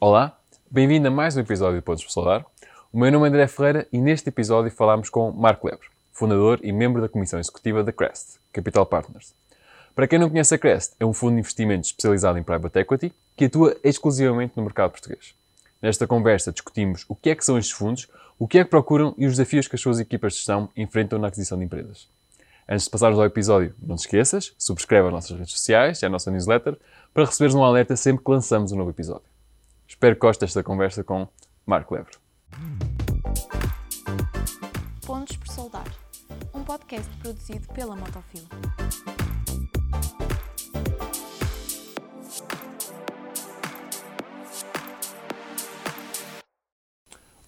Olá, bem-vindo a mais um episódio de Pontos para Soldar. O meu nome é André Ferreira e neste episódio falamos com Marco Lebre, fundador e membro da comissão executiva da Crest, Capital Partners. Para quem não conhece a Crest, é um fundo de investimento especializado em private equity que atua exclusivamente no mercado português. Nesta conversa discutimos o que é que são estes fundos, o que é que procuram e os desafios que as suas equipas de gestão enfrentam na aquisição de empresas. Antes de passarmos ao episódio, não te esqueças, subscreve as nossas redes sociais e a nossa newsletter para receberes um alerta sempre que lançamos um novo episódio. Espero que gostes desta conversa com Marco Lebre. Pontos por Soldar, um podcast produzido pela Motofil.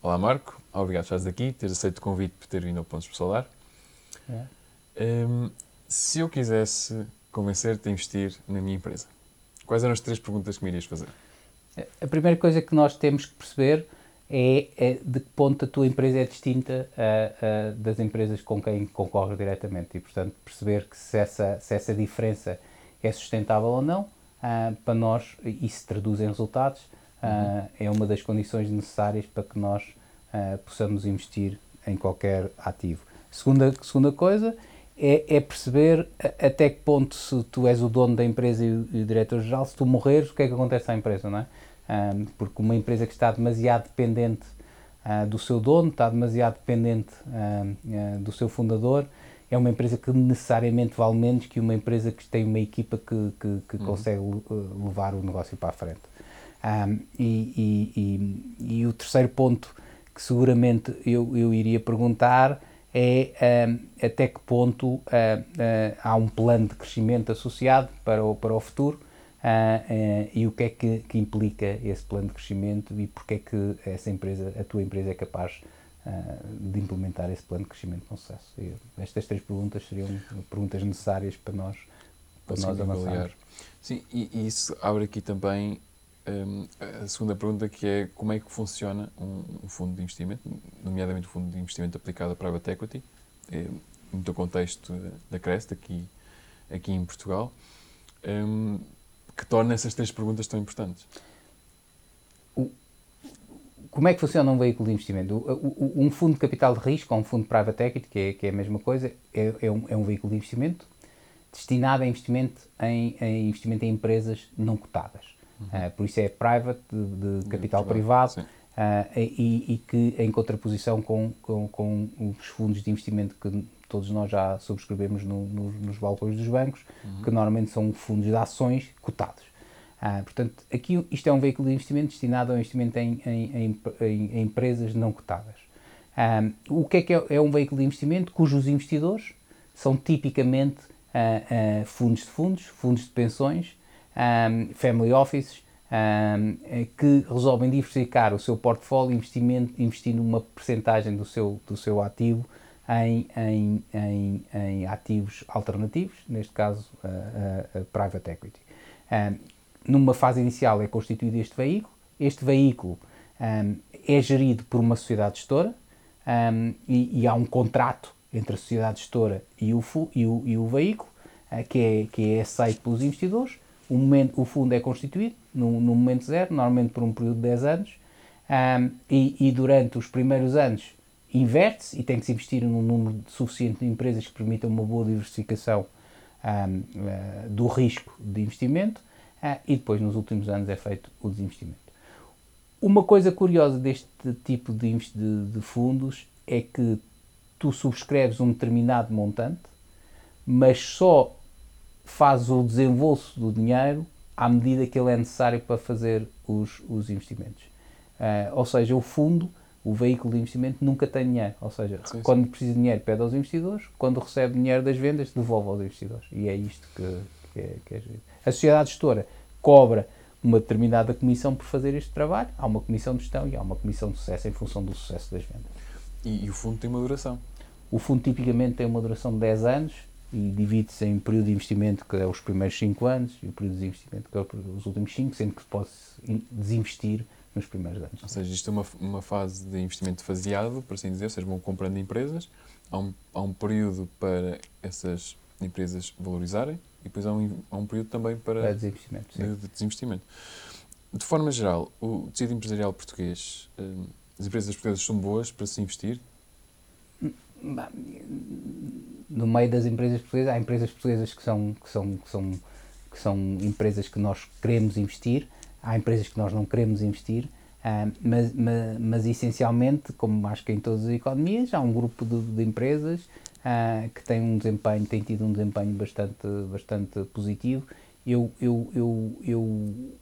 Olá Marco, obrigado por estares aqui, teres aceito o convite por ter vindo ao Pontos por Solar. É. Hum, se eu quisesse convencer-te a investir na minha empresa, quais eram as três perguntas que me irias fazer? A primeira coisa que nós temos que perceber é, é de que ponto a tua empresa é distinta a, a, das empresas com quem concorre diretamente e, portanto, perceber que se essa, se essa diferença é sustentável ou não, ah, para nós isso se traduz em resultados, ah, é uma das condições necessárias para que nós ah, possamos investir em qualquer ativo. Segunda, segunda coisa é, é perceber até que ponto, se tu és o dono da empresa e o, e o diretor-geral, se tu morreres, o que é que acontece à empresa, não é? Porque uma empresa que está demasiado dependente ah, do seu dono, está demasiado dependente ah, do seu fundador, é uma empresa que necessariamente vale menos que uma empresa que tem uma equipa que, que, que consegue uh, levar o negócio para a frente. E, e- e- e o terceiro ponto que seguramente eu, eu iria perguntar é até que ponto ah, ah, há um plano de crescimento associado para o, para o futuro ah, eh, e o que é que, que implica esse plano de crescimento e porque é que essa empresa, a tua empresa é capaz ah, de implementar esse plano de crescimento com sucesso. E estas três perguntas seriam perguntas necessárias para nós, para nós avançarmos. avaliar. Sim, e, e isso abre aqui também hum, a segunda pergunta que é como é que funciona um, um fundo de investimento, nomeadamente o fundo de investimento aplicado a private equity, eh, no teu contexto da Crest, aqui, aqui em Portugal, hum, que torna essas três perguntas tão importantes. Como é que funciona um veículo de investimento? O- Um fundo de capital de risco, ou um fundo de private equity, que é, que é a mesma coisa, é, é um, é um veículo de investimento destinado a investimento em, em investimento em empresas não cotadas. Ah, por isso é private, de, de capital privado, privado, ah, e, e que em contraposição com, com, com os fundos de investimento que todos nós já subscrevemos no- no- nos balcões dos bancos, que normalmente são fundos de ações cotados. Ah, portanto, aqui isto é um veículo de investimento destinado ao investimento em, em- em- em- em empresas não cotadas. Ah, o que é que é, é um veículo de investimento cujos investidores são tipicamente ah, ah, fundos de fundos, fundos de pensões, ah, family offices, ah, eh, que resolvem diversificar o seu portfólio investimento, investindo uma percentagem do seu, do seu ativo em, em, em, em ativos alternativos, neste caso ah, private equity. Ah, numa fase inicial é constituído este veículo. Este veículo ahm, é gerido por uma sociedade gestora ahm, e, e há um contrato entre a sociedade gestora e o, e o, e o veículo ah, que, é, que é aceito pelos investidores. O, momento, o fundo é constituído no, no momento zero, normalmente por um período de 10 anos, e, e durante os primeiros anos inverte-se e tem que se investir num número suficiente de empresas que permitam uma boa diversificação ahm, eh, do risco de investimento ah, e depois nos últimos anos é feito o desinvestimento. Uma coisa curiosa deste tipo de, de- de fundos é que tu subscreves um determinado montante, mas só fazes o desembolso do dinheiro à medida que ele é necessário para fazer os, os investimentos. Ah, ou seja, o fundo, o veículo de investimento, nunca tem dinheiro. Ou seja, Sim, sim. quando precisa de dinheiro, pede aos investidores, quando recebe dinheiro das vendas, devolve aos investidores. E é isto que, que é, que é. A sociedade gestora cobra uma determinada comissão por fazer este trabalho, há uma comissão de gestão e há uma comissão de sucesso em função do sucesso das vendas. E, e o fundo tem uma duração. O fundo tipicamente tem uma duração de 10 anos e divide-se em período de investimento, que é os primeiros 5 anos, e o período de investimento, que é os últimos 5, sendo que pode-se in- desinvestir nos primeiros anos. Ou seja, isto é uma, uma fase de investimento faseado, por assim dizer, ou seja, vão comprando empresas, há um, há um período para essas empresas valorizarem e depois há um, há um período também para É desinvestimento, de, de desinvestimento. de forma geral, o tecido empresarial português, eh, as empresas portuguesas são boas para se investir? No meio das empresas portuguesas, há empresas portuguesas que são, que são, que são, que são empresas que nós queremos investir, há empresas que nós não queremos investir, uh, mas, mas, mas, essencialmente, como acho que em todas as economias, há um grupo de, de empresas uh, que tem um desempenho, tem tido um desempenho bastante, bastante positivo. Eu, eu, eu, eu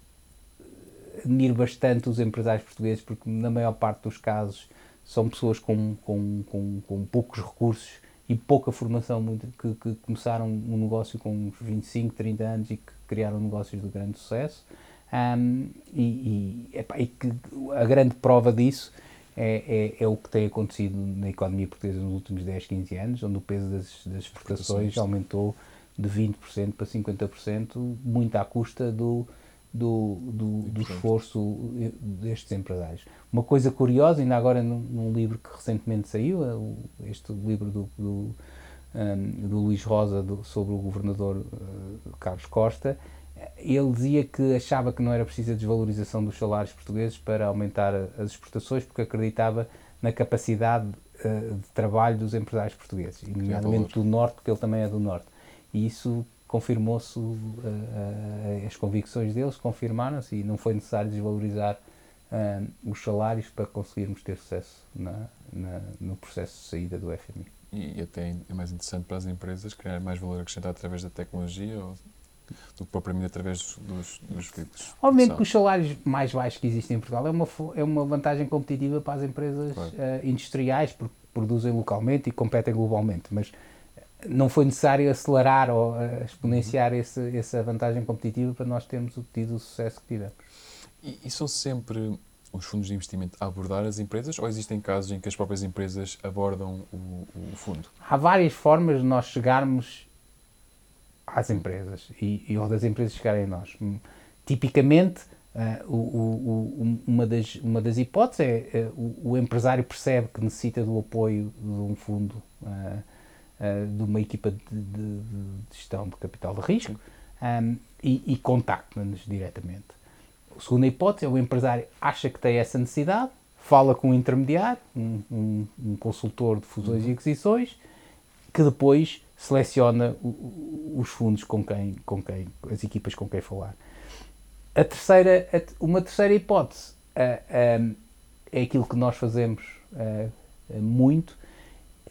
admiro bastante os empresários portugueses porque, na maior parte dos casos, são pessoas com, com, com, com poucos recursos e pouca formação, que, que, começaram um negócio com uns 25, 30 anos e que criaram negócios de grande sucesso. Um, e, e, epa, e, que a grande prova disso é, é, é, o que tem acontecido na economia portuguesa nos últimos 10, 15 anos, onde o peso das, das exportações aumentou de 20% para 50%, muito à custa do, do, do, do esforço destes empresários. Uma coisa curiosa, ainda agora num, num livro que recentemente saiu, é este livro do, do, um, do Luís Rosa sobre o governador uh, Carlos Costa, ele dizia que achava que não era preciso a desvalorização dos salários portugueses para aumentar as exportações, porque acreditava na capacidade uh, de trabalho dos empresários portugueses, e nomeadamente do Norte, porque ele também é do Norte. E isso confirmou-se, uh, uh, as convicções deles confirmaram-se e não foi necessário desvalorizar os salários para conseguirmos ter sucesso na, na, no processo de saída do FMI. E, e até é mais interessante para as empresas criar mais valor acrescentado através da tecnologia ou do que propriamente através dos, dos, veículos. Obviamente que os salários mais baixos que existem em Portugal é uma, é uma vantagem competitiva para as empresas claro. industriais, porque produzem localmente e competem globalmente, mas não foi necessário acelerar ou uh, exponenciar uhum. esse, essa vantagem competitiva para nós termos tido o sucesso que tivemos. E, e, são sempre os fundos de investimento a abordar as empresas ou existem casos em que as próprias empresas abordam o, o fundo? Há várias formas de nós chegarmos às empresas e, e ou das empresas chegarem a nós. Tipicamente, uh, o, o, uma, das, uma das hipóteses é uh, o, empresário percebe que necessita do apoio de um fundo uh, uh, de uma equipa de, de, de, gestão de capital de risco um, e, e contacta-nos diretamente. A segunda hipótese é o empresário acha que tem essa necessidade, fala com um intermediário, um, um, um consultor de fusões uhum. e aquisições, que depois seleciona os fundos com quem, com quem, as equipas com quem falar. A terceira, uma terceira hipótese é aquilo que nós fazemos muito,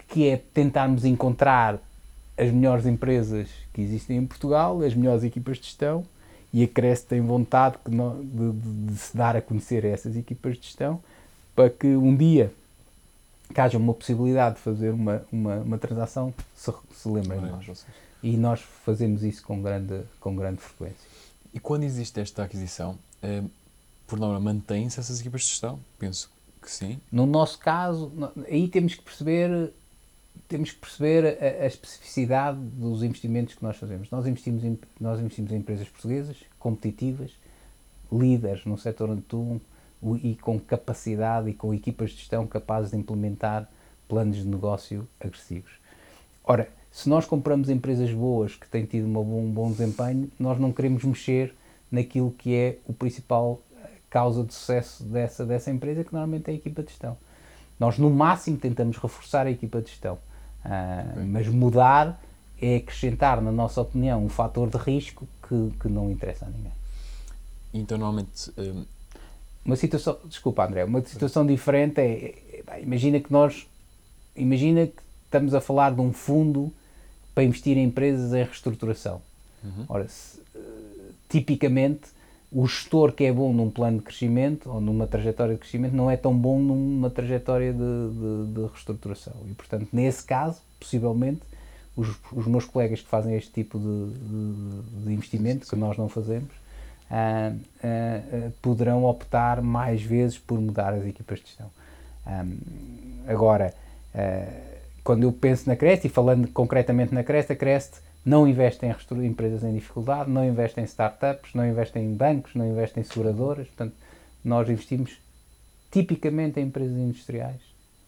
que é tentarmos encontrar as melhores empresas que existem em Portugal, as melhores equipas de gestão, e a Cresce tem vontade de, de, de, se dar a conhecer a essas equipas de gestão, para que um dia que haja uma possibilidade de fazer uma, uma, uma transação, se, se lembrem de nós. E nós fazemos isso com grande, com grande frequência. E quando existe esta aquisição, eh, por norma, mantém-se essas equipas de gestão? Penso que sim. No nosso caso, aí temos que perceber temos que perceber a, a, especificidade dos investimentos que nós fazemos. Nós investimos em, nós investimos em empresas portuguesas, competitivas, líderes no setor atuam e com capacidade e com equipas de gestão capazes de implementar planos de negócio agressivos. Ora, se nós compramos empresas boas que têm tido uma, um bom desempenho, nós não queremos mexer naquilo que é o principal eh, causa de sucesso dessa, dessa empresa, que normalmente é a equipa de gestão. Nós, no máximo, tentamos reforçar a equipa de gestão, uh, mas mudar é acrescentar, na nossa opinião, um fator de risco que, que não interessa a ninguém. Então, normalmente. Um... Uma situação, desculpa, André, uma situação diferente é, é, imagina que nós, imagina que estamos a falar de um fundo para investir em empresas em reestruturação. Uhum. Ora, se, tipicamente o gestor que é bom num plano de crescimento ou numa trajetória de crescimento não é tão bom numa trajetória de, de, de reestruturação. E, portanto, nesse caso, possivelmente, os, os meus colegas que fazem este tipo de, de investimento, que nós não fazemos, poderão optar mais vezes por mudar as equipas de gestão. Agora, quando eu penso na Crest, e falando concretamente na Crest, a Crest não investem em empresas em dificuldade, não investem em startups, não investem em bancos, não investem em seguradoras. Portanto, nós investimos tipicamente em empresas industriais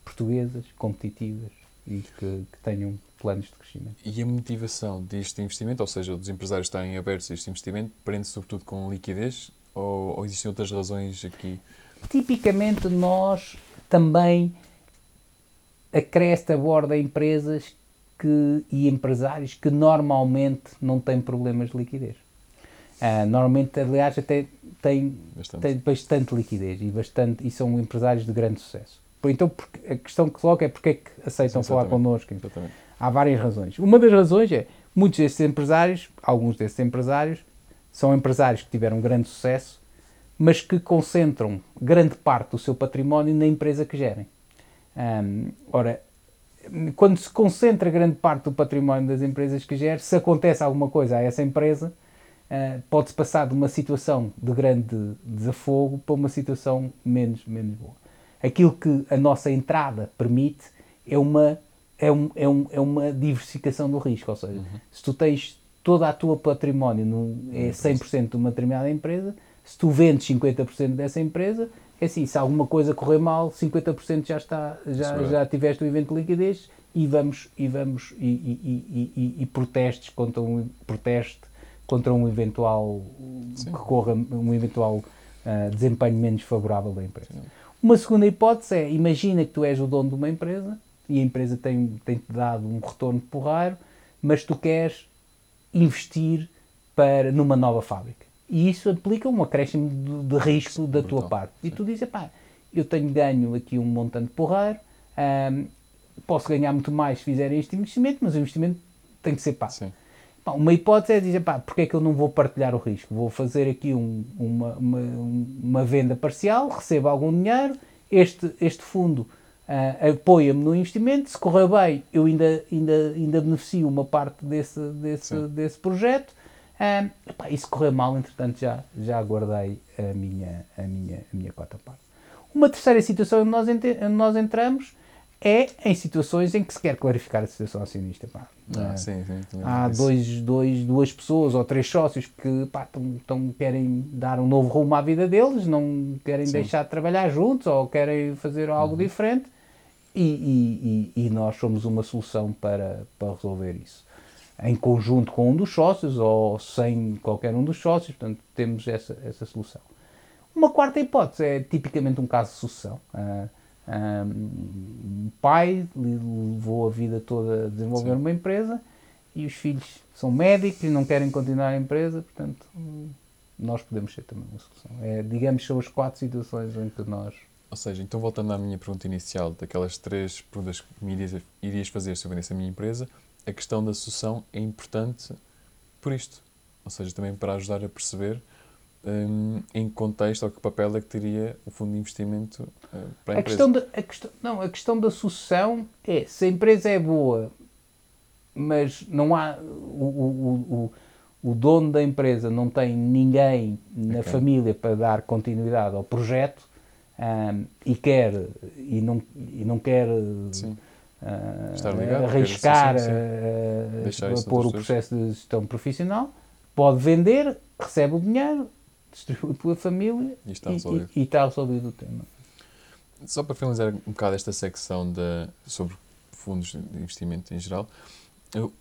portuguesas, competitivas e que, que tenham planos de crescimento. E a motivação deste investimento, ou seja, dos empresários estarem abertos a este investimento, prende-se sobretudo com liquidez Ou, ou existem outras razões aqui? Tipicamente nós também a Crest aborda empresas que, e empresários que normalmente não têm problemas de liquidez. Uh, normalmente, aliás, até têm bastante. Tem bastante liquidez e, bastante, e são empresários de grande sucesso. Então, a questão que coloca é porque é que aceitam Sim, falar connosco. Exatamente. Há várias razões. Uma das razões é muitos desses empresários, alguns desses empresários, são empresários que tiveram grande sucesso, mas que concentram grande parte do seu património na empresa que gerem. Ora, quando se concentra grande parte do património das empresas que gera, se acontece alguma coisa a essa empresa, uh, pode-se passar de uma situação de grande desafogo para uma situação menos, menos boa. Aquilo que a nossa entrada permite é uma, é um, é um, é uma diversificação do risco, ou seja, uhum. se tu tens toda a tua património no, é 100% de uma determinada empresa, se tu vendes 50% dessa empresa, é assim, se alguma coisa correr mal, 50% já está, já, já tiveste o evento de liquidez e vamos e vamos e, e, e, e protestes contra um proteste contra um eventual Sim. que corra um eventual uh, desempenho menos favorável da empresa. Sim. Uma segunda hipótese é imagina que tu és o dono de uma empresa e a empresa tem tem te dado um retorno porreiro, mas tu queres investir para numa nova fábrica e isso implica um acréscimo de, de risco da tua parte. E tu dizes, pá, eu tenho ganho aqui um montante porreiro, um, posso ganhar muito mais se fizer este investimento, mas o investimento tem que ser pago. Sim. uma hipótese é dizer, pá, porque é que eu não vou partilhar o risco? Vou fazer aqui um, uma, uma, uma, venda parcial, recebo algum dinheiro, este, este fundo uh, apoia-me no investimento, se correr bem, eu ainda, ainda, ainda beneficio uma parte desse, desse, desse projeto, um, epá, e se correr mal, entretanto, já, já guardei a minha, a, minha, a minha cota parte. Uma terceira situação onde nós, onde nós entramos é em situações em que se quer clarificar a situação acionista. Pá. Ah, sim, sim, há dois, dois, duas pessoas ou três sócios que pá, tão, tão, querem dar um novo rumo à vida deles, não querem deixar de trabalhar juntos ou querem fazer algo uhum. diferente e, e, e, nós somos uma solução para, para resolver isso em conjunto com um dos sócios ou sem qualquer um dos sócios, portanto, temos essa, essa solução. Uma quarta hipótese é tipicamente um caso de sucessão. Uh, ah, um pai levou a vida toda a desenvolver Sim. uma empresa e os filhos são médicos e não querem continuar a empresa, portanto, nós podemos ser também uma solução. É, digamos, são as quatro situações em que nós. Ou seja, então voltando à minha pergunta inicial, daquelas três perguntas que me irias, irias fazer sobre essa minha empresa, a questão da sucessão é importante por isto. Ou seja, também para ajudar a perceber um, em que contexto ou que papel é que teria o fundo de investimento uh, para a, a empresa. Questão de, a, questão, não, a questão da sucessão é se a empresa é boa, mas não há. O, o, o, o dono da empresa não tem ninguém na okay. família para dar continuidade ao projeto um, e quer e não, e não quer. Sim uh, ligado, arriscar a, a pôr o processo de gestão profissional, pode vender, recebe o dinheiro, distribui pela família e está resolvido, e, e, está resolvido o tema. Só para finalizar um bocado esta secção de, sobre fundos de investimento em geral,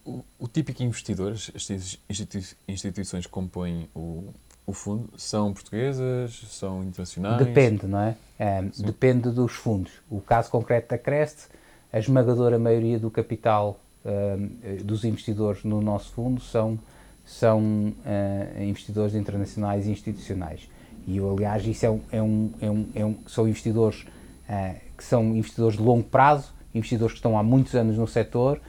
o, o típico investidor, as institui instituições que compõem o, o fundo, são portuguesas, são internacionais? Depende, não é? é depende dos fundos. O caso concreto da Crest a esmagadora maioria do capital uh, dos investidores no nosso fundo são, são uh, investidores internacionais e institucionais. E, eu, aliás, isso é um, é um, é um, é um são investidores uh, que são investidores de longo prazo, investidores que estão há muitos anos no setor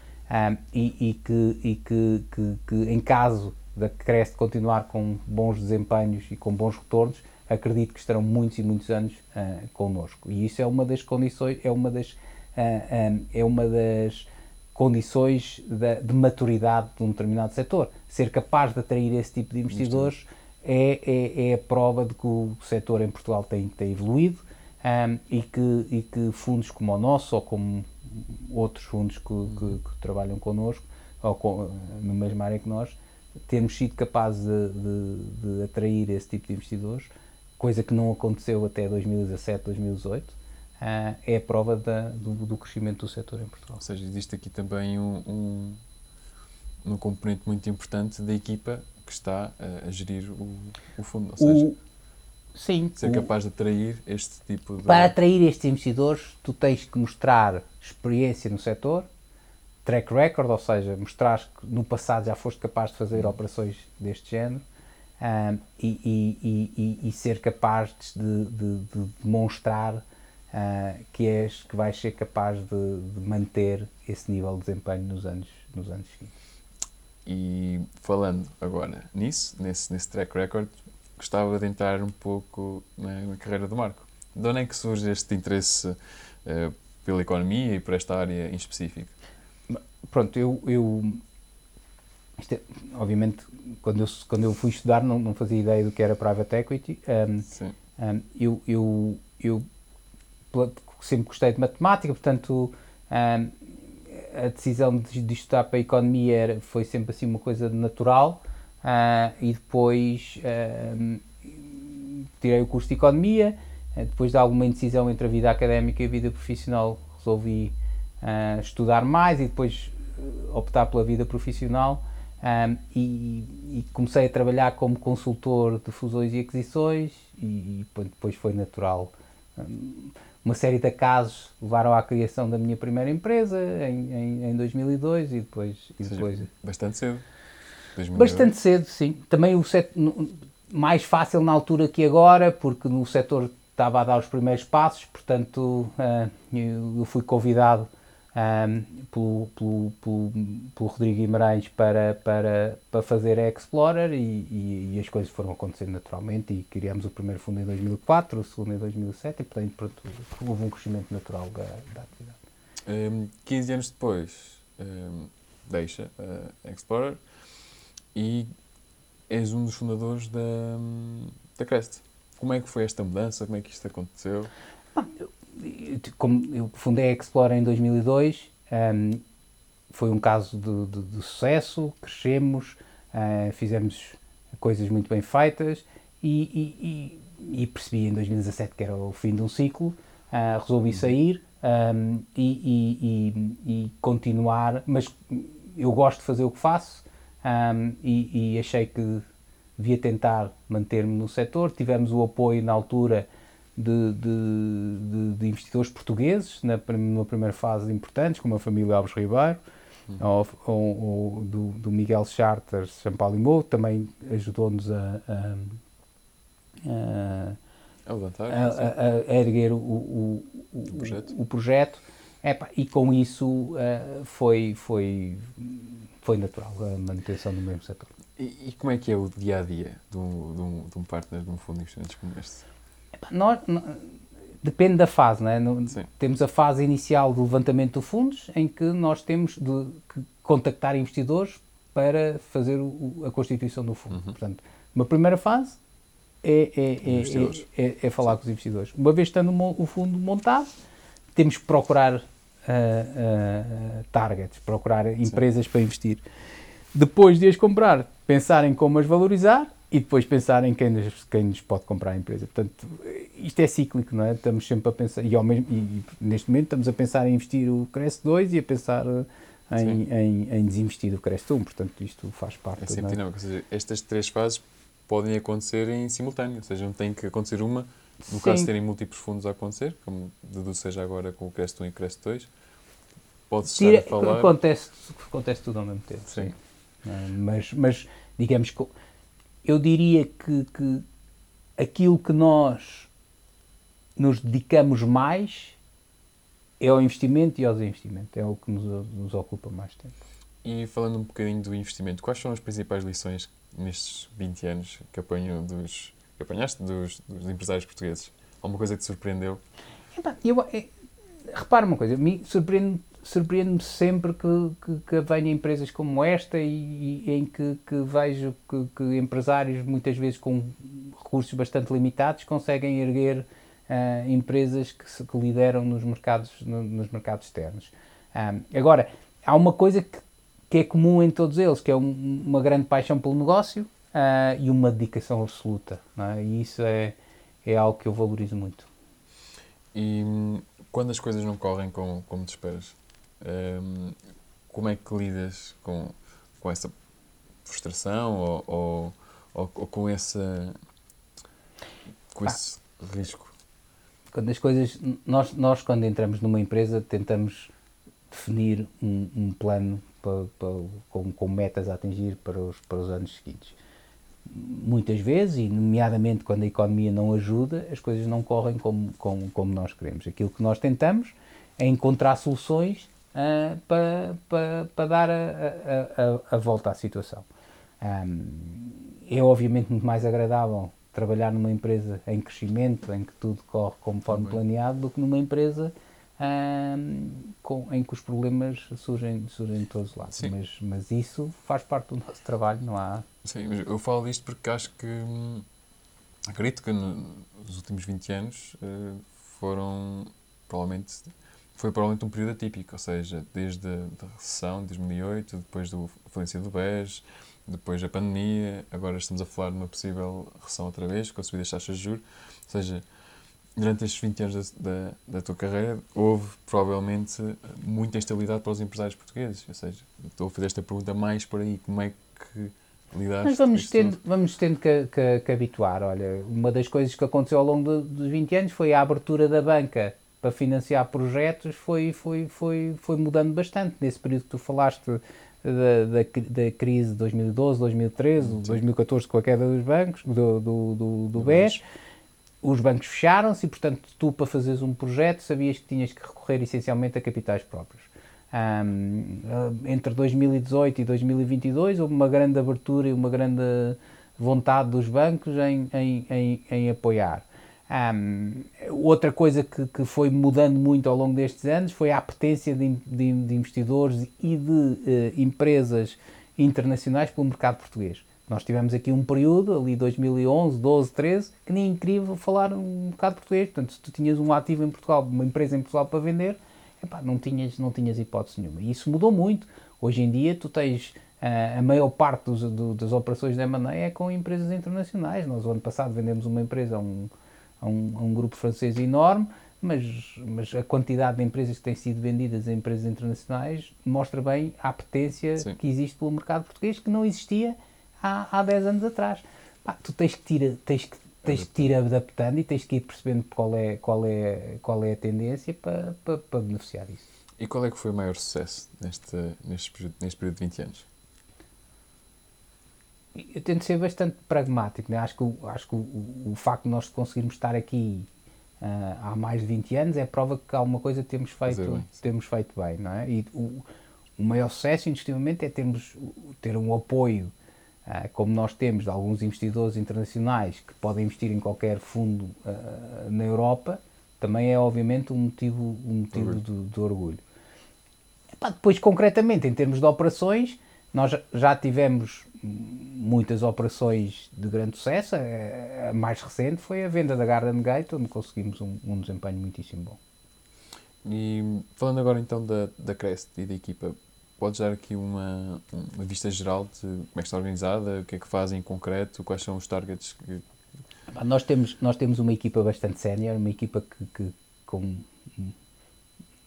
e, e, que, e que, que, que, em caso da Crest continuar com bons desempenhos e com bons retornos, acredito que estarão muitos e muitos anos uh, connosco. E isso é uma das condições, é uma das é uma das condições de, de, maturidade de um determinado setor. Ser capaz de atrair esse tipo de investidores é, é, é, a prova de que o setor em Portugal tem, tem evoluído um, e, que, e que fundos como o nosso ou como outros fundos que, que, que trabalham connosco ou com, na mesma área que nós, temos sido capazes de, de, de, atrair esse tipo de investidores, coisa que não aconteceu até 2017, 2018 uh, é a prova da, do, do, crescimento do setor em Portugal. Ou seja, existe aqui também um, um, um componente muito importante da equipa que está a, a gerir o, o fundo. Ou seja, o, Sim. Ser o- capaz de atrair este tipo de. Para atrair estes investidores, tu tens que mostrar experiência no setor, track record, ou seja, mostrar que no passado já foste capaz de fazer operações deste género ahm, e, e- e- e- ser capaz de, de- de demonstrar ah, que, és, que vais ser capaz de, de manter esse nível de desempenho nos anos, nos anos seguintes. E falando agora nisso, nesse, nesse track record, gostava de entrar um pouco na, na carreira do Marco. De onde é que surge este interesse eh, pela economia e por esta área em específico? Pronto, eu, eu é- obviamente quando eu, quando eu fui estudar não, não fazia ideia do que era private equity. Sim. Um, eu, eu, eu sempre gostei de matemática, portanto um, a decisão de, de estudar para a economia era, foi sempre assim uma coisa natural ah, e depois um, tirei o curso de economia, eh, depois de alguma indecisão entre a vida académica e a vida profissional resolvi ah, estudar mais e depois eh, optar pela vida profissional um, e, e comecei a trabalhar como consultor de fusões e aquisições e, e depois foi natural. Um, uma série de acasos levaram à criação da minha primeira empresa em, em, em 2002 e depois, e depois bastante cedo. 2008. Bastante cedo, sim. Também o set... mais fácil na altura que agora, porque no setor estava a dar os primeiros passos, portanto ah, eu fui convidado ah, pelo, pelo, pelo, pelo Rodrigo Guimarães para, para, para fazer a Explorer e, e, e as coisas foram acontecendo naturalmente e criamos o primeiro fundo em 2004, o segundo em 2007 e portanto pronto, houve um crescimento natural da, da atividade. Um, 15 anos depois, um, deixa a Explorer e és um dos fundadores da, da Crest. Como é que foi esta mudança? Como é que isto aconteceu? Eu- como eu fundei a Explorer em 2002, hum, foi um caso de, de- de sucesso, crescemos, ah, fizemos coisas muito bem feitas e, e- e- e percebi em 2017 que era o fim de um ciclo, ah, resolvi sair hum, e, e- continuar, mas eu gosto de fazer o que faço hum, e, e achei que devia tentar manter-me no setor. Tivemos o apoio na altura de, de- de- investidores portugueses, na, numa primeira fase importantes, como a família Alves Ribeiro, ou, ou- ou do, do Miguel Charters, Champalimau, também ajudou-nos a, a- a- A levantar? a, a- erguer o, o, o, projeto. o projeto. Epá, e com isso eh, foi, foi, foi natural a manutenção do mesmo setor. E, e como é que é o dia a dia de um, de um, de um partner de um fundo de investimentos como este? Nós- nó- depende da fase, não é? No- Sim. Temos a fase inicial do levantamento de fundos, em que nós temos de que contactar investidores para fazer o- a constituição do fundo. Portanto, uma primeira fase é, é- é- é- é- é falar com os investidores. Uma vez estando o fundo montado, temos que procurar ah, ah, ah, targets, procurar empresas para investir. Depois de as comprar, pensar em como as valorizar e depois pensar em quem nos, quem nos pode comprar a empresa. Portanto, isto é cíclico, não é? Estamos sempre a pensar, e, mesmo, e, neste momento estamos a pensar em investir o Cresce 2 e a pensar em, em, em desinvestir o Cresce 1, portanto isto faz parte É sempre é? dinâmico. Ou seja, estas três fases podem acontecer em simultâneo. Ou seja, não tem que acontecer uma. No Sim. caso de terem múltiplos fundos a acontecer, como deduzo seja agora com o Crest 1 e o Crest 2, pode-se estar a falar... acontece, acontece tudo ao mesmo tempo, Sim. sim. Eh, mas, mas, digamos que eu diria que, que aquilo que nós nos dedicamos mais é ao investimento e ao desinvestimento. É o que nos, nos ocupa mais tempo. E falando um bocadinho do investimento, quais são as principais lições nestes 20 anos que, apanho dos, que apanhaste dos, dos empresários portugueses? Alguma coisa que te surpreendeu? Epá, eu, é, repara uma coisa, mim surpreende- surpreende-me sempre que, que, que empresas como esta e, e em que, que vejo que, que empresários, muitas vezes com recursos bastante limitados, conseguem erguer ah, empresas que, se, que lideram nos mercados, no- nos mercados externos. Ah, agora, há uma coisa que, que é comum em todos eles, que é um- uma grande paixão pelo negócio ah, e uma dedicação absoluta. é? E isso é, é algo que eu valorizo muito. E hum, quando as coisas não correm como, como te esperas, hum, como é que lidas com, com essa frustração ou, ou, ou- ou com essa com esse risco. Quando as coisas. Nós, nós, quando entramos numa empresa, tentamos definir um, um plano para, para, com, com metas a atingir para os, para os anos seguintes. Muitas vezes, e nomeadamente quando a economia não ajuda, as coisas não correm como, como, como nós queremos. Aquilo que nós tentamos é encontrar soluções uh, para, para, para dar a, a, a, volta à situação. Um, é obviamente muito mais agradável trabalhar numa empresa em crescimento, em que tudo corre conforme Também. planeado, do que numa empresa um, com, em que os problemas surgem, surgem de todos os lados. Mas, mas isso faz parte do nosso trabalho, não há. Sim, mas eu falo disto porque acho que hum, acredito que nos últimos 20 anos uh, foram provavelmente foi provavelmente um período atípico, ou seja, desde a recessão de 2008, depois do falecimento do BES, depois da pandemia, agora estamos a falar de uma possível recessão outra vez, com a subida das taxas de juros. Ou seja, durante estes 20 anos da, da, da, tua carreira, houve provavelmente muita instabilidade para os empresários portugueses. Ou seja, estou a fazer esta pergunta mais por aí: como é que lidaste Mas vamos tendo, vamos tendo que, que, que, habituar. Olha, uma das coisas que aconteceu ao longo dos 20 anos foi a abertura da banca para financiar projetos, foi, foi, foi, foi mudando bastante. Nesse período que tu falaste da, da, da crise de 2012, 2013, Sim. 2014 com a queda dos bancos, do, do, do, do BES, os bancos fecharam-se e, portanto, tu para fazeres um projeto sabias que tinhas que recorrer essencialmente a capitais próprios. Um, entre 2018 e 2022 houve uma grande abertura e uma grande vontade dos bancos em, em, em, em apoiar. Um, outra coisa que, que, foi mudando muito ao longo destes anos foi a apetência de, de, de investidores e de uh, empresas internacionais pelo mercado português. Nós tivemos aqui um período, ali 2011, 12, 13, que nem é incrível falar um mercado português. Portanto, se tu tinhas um ativo em Portugal, uma empresa em Portugal para vender, epá, não, tinhas, não tinhas hipótese nenhuma. E isso mudou muito. Hoje em dia, tu tens uh, a maior parte dos, do, das operações da M&A é com empresas internacionais. Nós, ano passado, vendemos uma empresa a um a um, a um grupo francês enorme, mas, mas a quantidade de empresas que têm sido vendidas a empresas internacionais mostra bem a apetência Sim. que existe pelo mercado português que não existia há, há 10 anos atrás. Pá, tu tens que, ir, tens, que, tens que ir adaptando e tens que ir percebendo qual é, qual é, qual é a tendência para, para, para beneficiar disso. E qual é que foi o maior sucesso neste, neste, período, neste período de 20 anos? Eu tento ser bastante pragmático. Né? Acho que, o, acho que o, o, facto de nós conseguirmos estar aqui uh, há mais de 20 anos é prova que alguma coisa temos feito bem, temos feito bem. Não é? E o, o maior sucesso, indiscutivelmente, é termos, ter um apoio, uh, como nós temos, de alguns investidores internacionais que podem investir em qualquer fundo uh, na Europa, também é, obviamente, um motivo, um motivo de, de orgulho. Epá, depois, concretamente, em termos de operações, nós já tivemos muitas operações de grande sucesso. A mais recente foi a venda da Garden Gate, onde conseguimos um, um desempenho muitíssimo bom. E falando agora então da, da Crest e da equipa, podes dar aqui uma, uma vista geral de como é que está organizada, o que é que fazem em concreto, quais são os targets que... Nós temos, nós temos uma equipa bastante sénior, uma equipa que, que com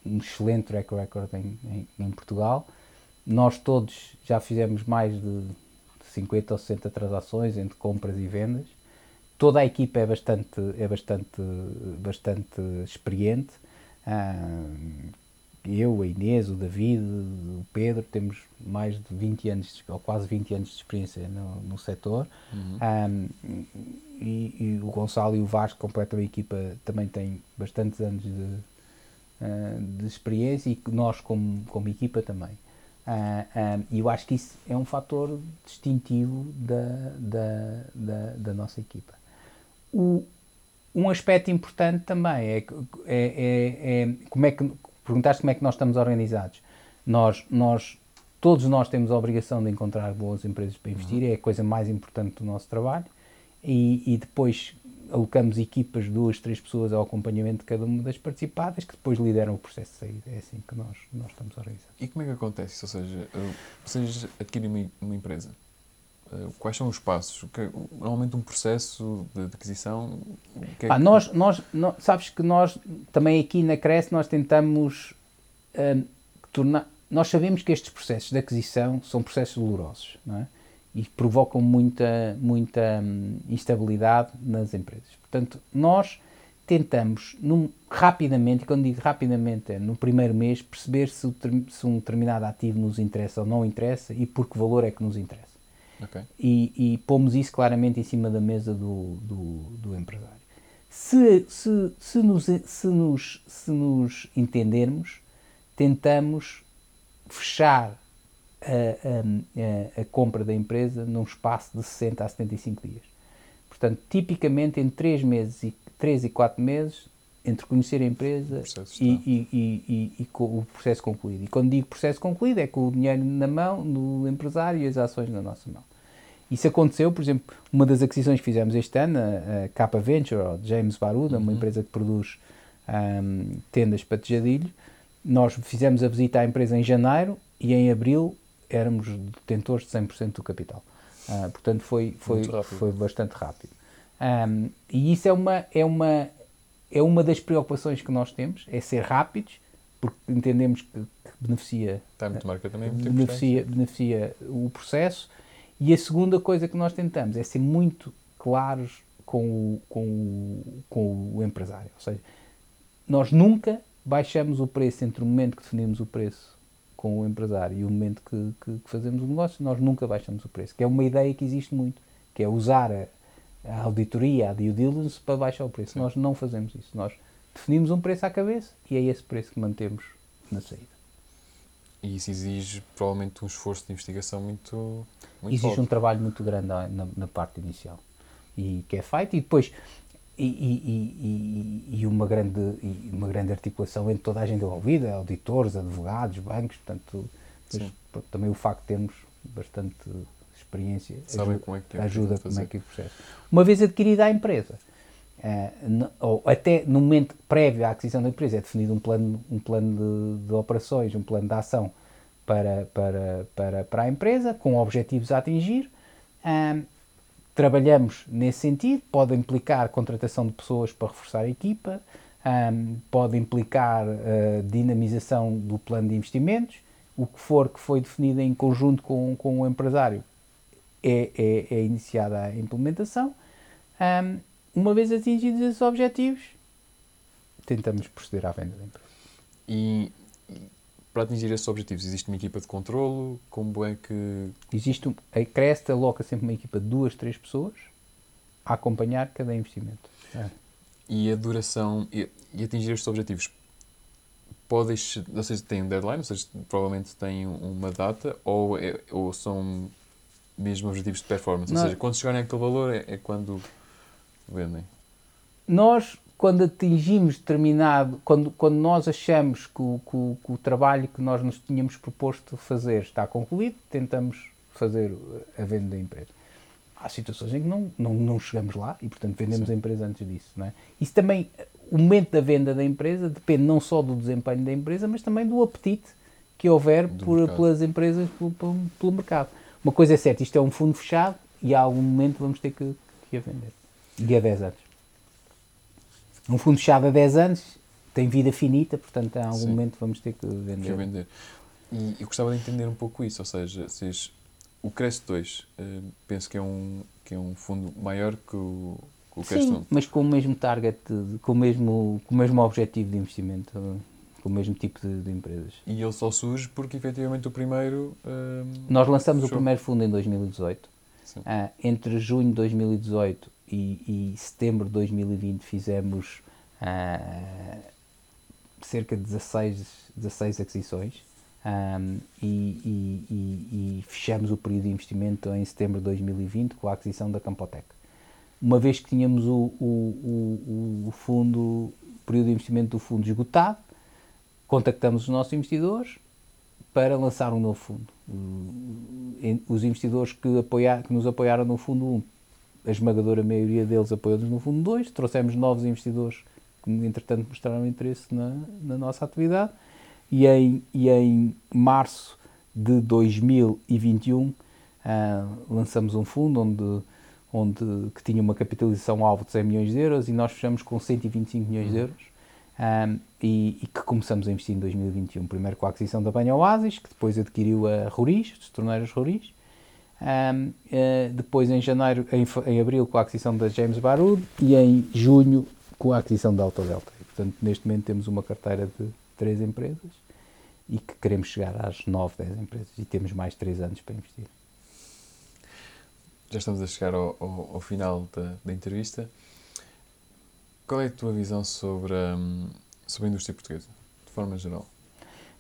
um, excelente track record em, em, em Portugal. Nós todos já fizemos mais de 50 ou 60 transações entre compras e vendas. Toda a equipa é bastante, é bastante, bastante experiente. Ah, eu, a Inês, o David, o Pedro, temos mais de 20 anos, ou quase 20 anos de experiência no, no setor. Uhum. Um, e, e, o Gonçalo e o Vasco completam a equipa, também têm bastantes anos de, uh, de experiência e nós, como, como equipa, também. Uh, um, e eu acho que isso é um fator distintivo da, da, da, da nossa equipa. O, um aspecto importante também é, é, é, é, como é que perguntaste como é que nós estamos organizados. Nós, nós, todos nós temos a obrigação de encontrar boas empresas para investir, uhum. é a coisa mais importante do nosso trabalho. E, e depois alocamos equipas, duas, três pessoas ao acompanhamento de cada uma das participadas, que depois lideram o processo de saída. É assim que nós, nós estamos organizados. E como é que acontece isso? Ou seja, vocês adquirem uma, uma empresa, eh, quais são os passos? Normalmente um processo de aquisição? É ah, nós, nós, nós, sabes que nós, também aqui na Cresce, nós tentamos um, tornar... Nós sabemos que estes processos de aquisição são processos dolorosos, não é? E provocam muita, muita hum, instabilidade nas empresas. Portanto, nós tentamos num, rapidamente, e quando digo rapidamente é no primeiro mês, perceber se, o, se, um determinado ativo nos interessa ou não interessa e por que valor é que nos interessa. Okay. E, e pomos isso claramente em cima da mesa do, do, do empresário. Se, se, se, nos, se, nos, se nos entendermos, tentamos fechar a, a, a, compra da empresa num espaço de 60 a 75 dias. Portanto, tipicamente em 3 meses e 3 e 4 meses entre conhecer a empresa e, e, e, e, o processo concluído. E quando digo processo concluído é com o dinheiro na mão do empresário e as ações na nossa mão. Isso aconteceu, por exemplo, uma das aquisições que fizemos este ano, a, a Capa Venture, ou James Baruda, uhum. uma empresa que produz um, tendas para tejadilho, nós fizemos a visita à empresa em janeiro e em abril éramos detentores de 100% do capital. Uh, portanto, foi, foi, foi bastante rápido. Um, e isso é uma, é, uma, é uma das preocupações que nós temos, é ser rápidos, porque entendemos que, que beneficia, Time to market também é beneficia, beneficia o processo. E a segunda coisa que nós tentamos é ser muito claros com o, com o, com o empresário. Ou seja, nós nunca baixamos o preço entre o momento que definimos o preço com o empresário e o momento que, que, que, fazemos o negócio, nós nunca baixamos o preço. Que é uma ideia que existe muito, que é usar a, a auditoria, a due diligence para baixar o preço. Sim. Nós não fazemos isso. Nós definimos um preço à cabeça e é esse preço que mantemos na saída. E isso exige provavelmente um esforço de investigação muito, muito Exige forte. um trabalho muito grande na, na, parte inicial e que é feito e depois e, e, e, e, uma, grande, uma grande articulação entre toda a gente envolvida, auditores, advogados, bancos, portanto, também o facto de termos bastante experiência Sabem como é que ajuda como é que é o processo. Uma vez adquirida a empresa, uh, ou até no momento prévio à aquisição da empresa, é definido um plano, um plano de, de operações, um plano de ação para, para, para, para a empresa, com objetivos a atingir. Uh, trabalhamos nesse sentido, pode implicar contratação de pessoas para reforçar a equipa, um, pode implicar uh, dinamização do plano de investimentos, o que for que foi definido em conjunto com, com o empresário é, é, é iniciada a implementação. Um, uma vez atingidos esses objetivos, tentamos proceder à venda da empresa. E para atingir esses objetivos, existe uma equipa de controlo? Como é que. Existe um, a Crest aloca sempre uma equipa de duas, três pessoas a acompanhar cada investimento. É. E a duração e, e, atingir estes objetivos podem, não sei se tem um deadline, ou seja, provavelmente têm uma data, ou, é, ou são mesmo objetivos de performance? Não. Ou seja, quando chegarem àquele valor é, é quando vendem? Nós quando atingimos determinado, quando, quando nós achamos que o, que, o, que o, trabalho que nós nos tínhamos proposto fazer está concluído, tentamos fazer a venda da empresa. Há situações em que não, não, não chegamos lá e, portanto, vendemos Sim. a empresa antes disso. Não é? Isso também, o momento da venda da empresa depende não só do desempenho da empresa, mas também do apetite que houver por, pelas empresas pelo, pelo, pelo, mercado. Uma coisa é certa, isto é um fundo fechado e a algum momento vamos ter que, que a vender. E a 10 anos. Um fundo fechado há 10 anos tem vida finita, portanto, a algum Sim. momento vamos ter que vender. Que vender. E eu gostava de entender um pouco isso, ou seja, vocês, o Cresce 2, uh, penso que é, um, que é um fundo maior que o, que o Cresce 1. mas com o mesmo target, com o mesmo, com o mesmo objetivo de investimento, com o mesmo tipo de, de empresas. E ele só surge porque, efetivamente, o primeiro... Uh, Nós lançamos fechou. o primeiro fundo em 2018. Uh, entre junho de 2018 e, e setembro de 2020 fizemos uh, cerca de 16, 16 aquisições um, e, e, e, fechamos o período de investimento em setembro de 2020 com a aquisição da Campotec. Uma vez que tínhamos o, o, o, o fundo, período de investimento do fundo esgotado, contactamos os nossos investidores para lançar um novo fundo. Os investidores que, apoiar, que nos apoiaram no fundo 1 a esmagadora maioria deles apoiou-nos no Fundo 2, trouxemos novos investidores que, entretanto, mostraram interesse na, na nossa atividade e em, e em março de 2021 uh, ah, lançamos um fundo onde, onde, que tinha uma capitalização alvo de 100 milhões de euros e nós fechamos com 125 milhões de uhum. euros um, ah, e, e, que começamos a investir em 2021. Primeiro com a aquisição da Banha Oasis, que depois adquiriu a Roriz, as torneiras Roriz, Um, uh, depois em janeiro, em, em, abril com a aquisição da James Baruch e em junho com a aquisição da Autodelta. E, portanto, neste momento temos uma carteira de três empresas e que queremos chegar às 9, 10 empresas e temos mais 3 anos para investir. Já estamos a chegar ao, ao, ao final da, da, entrevista. Qual é a tua visão sobre, um, sobre a indústria portuguesa, de forma geral?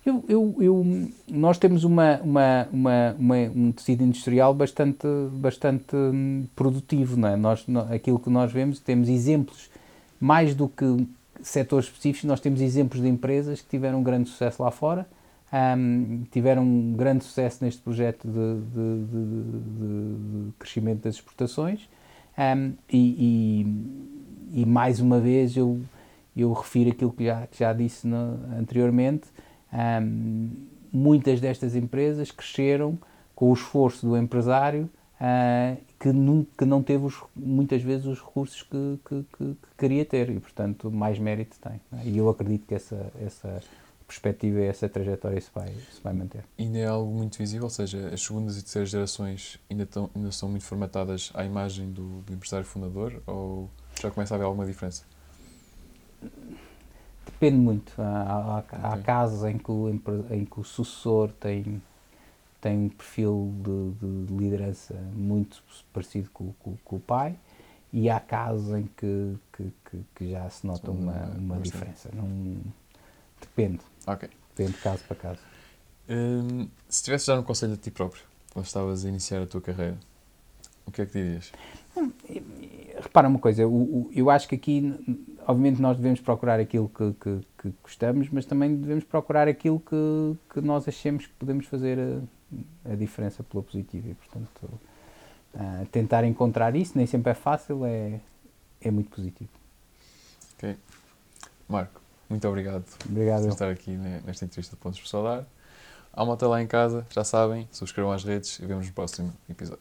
Eu, eu, eu, nós temos uma, uma, uma, um tecido industrial bastante, bastante hum, produtivo. Não é? nós, aquilo que nós vemos, temos exemplos, mais do que setores específicos, nós temos exemplos de empresas que tiveram um grande sucesso lá fora, um, tiveram um grande sucesso neste projeto de, de, de, de crescimento das exportações um, e, e, e, mais uma vez eu, eu refiro aquilo que já, já disse no, anteriormente, um, muitas destas empresas cresceram com o esforço do empresário uh, que, não, que não teve os, muitas vezes os recursos que, que, que, queria ter e, portanto, mais mérito tem. É? E eu acredito que essa, essa perspectiva e essa trajetória se vai, se vai manter. Ainda é algo muito visível, ou seja, as segundas e terceiras gerações ainda, estão, ainda são muito formatadas à imagem do, do empresário fundador ou já começa a haver alguma diferença? Depende muito. Há, há, okay. há casos em que, o, em que o sucessor tem, tem um perfil de, de liderança muito parecido com, com, com, o pai e há casos em que, que, que, que já se nota uma, uma diferença. Não, depende. Ok. Depende de caso para caso. Hum, se tivesse já um conselho a ti próprio, quando estavas a iniciar a tua carreira, o que é que dirias? Hum, repara uma coisa, eu acho que aqui obviamente nós devemos procurar aquilo que, que, que, gostamos, mas também devemos procurar aquilo que, que nós achemos que podemos fazer a, a diferença pela positiva e, portanto, uh, tentar encontrar isso nem sempre é fácil, é, é muito positivo. Ok. Marco, muito obrigado, obrigado por estar aqui nesta entrevista de Pontos por Solar. Há uma lá em casa, já sabem, subscrevam as redes e vemos no próximo episódio.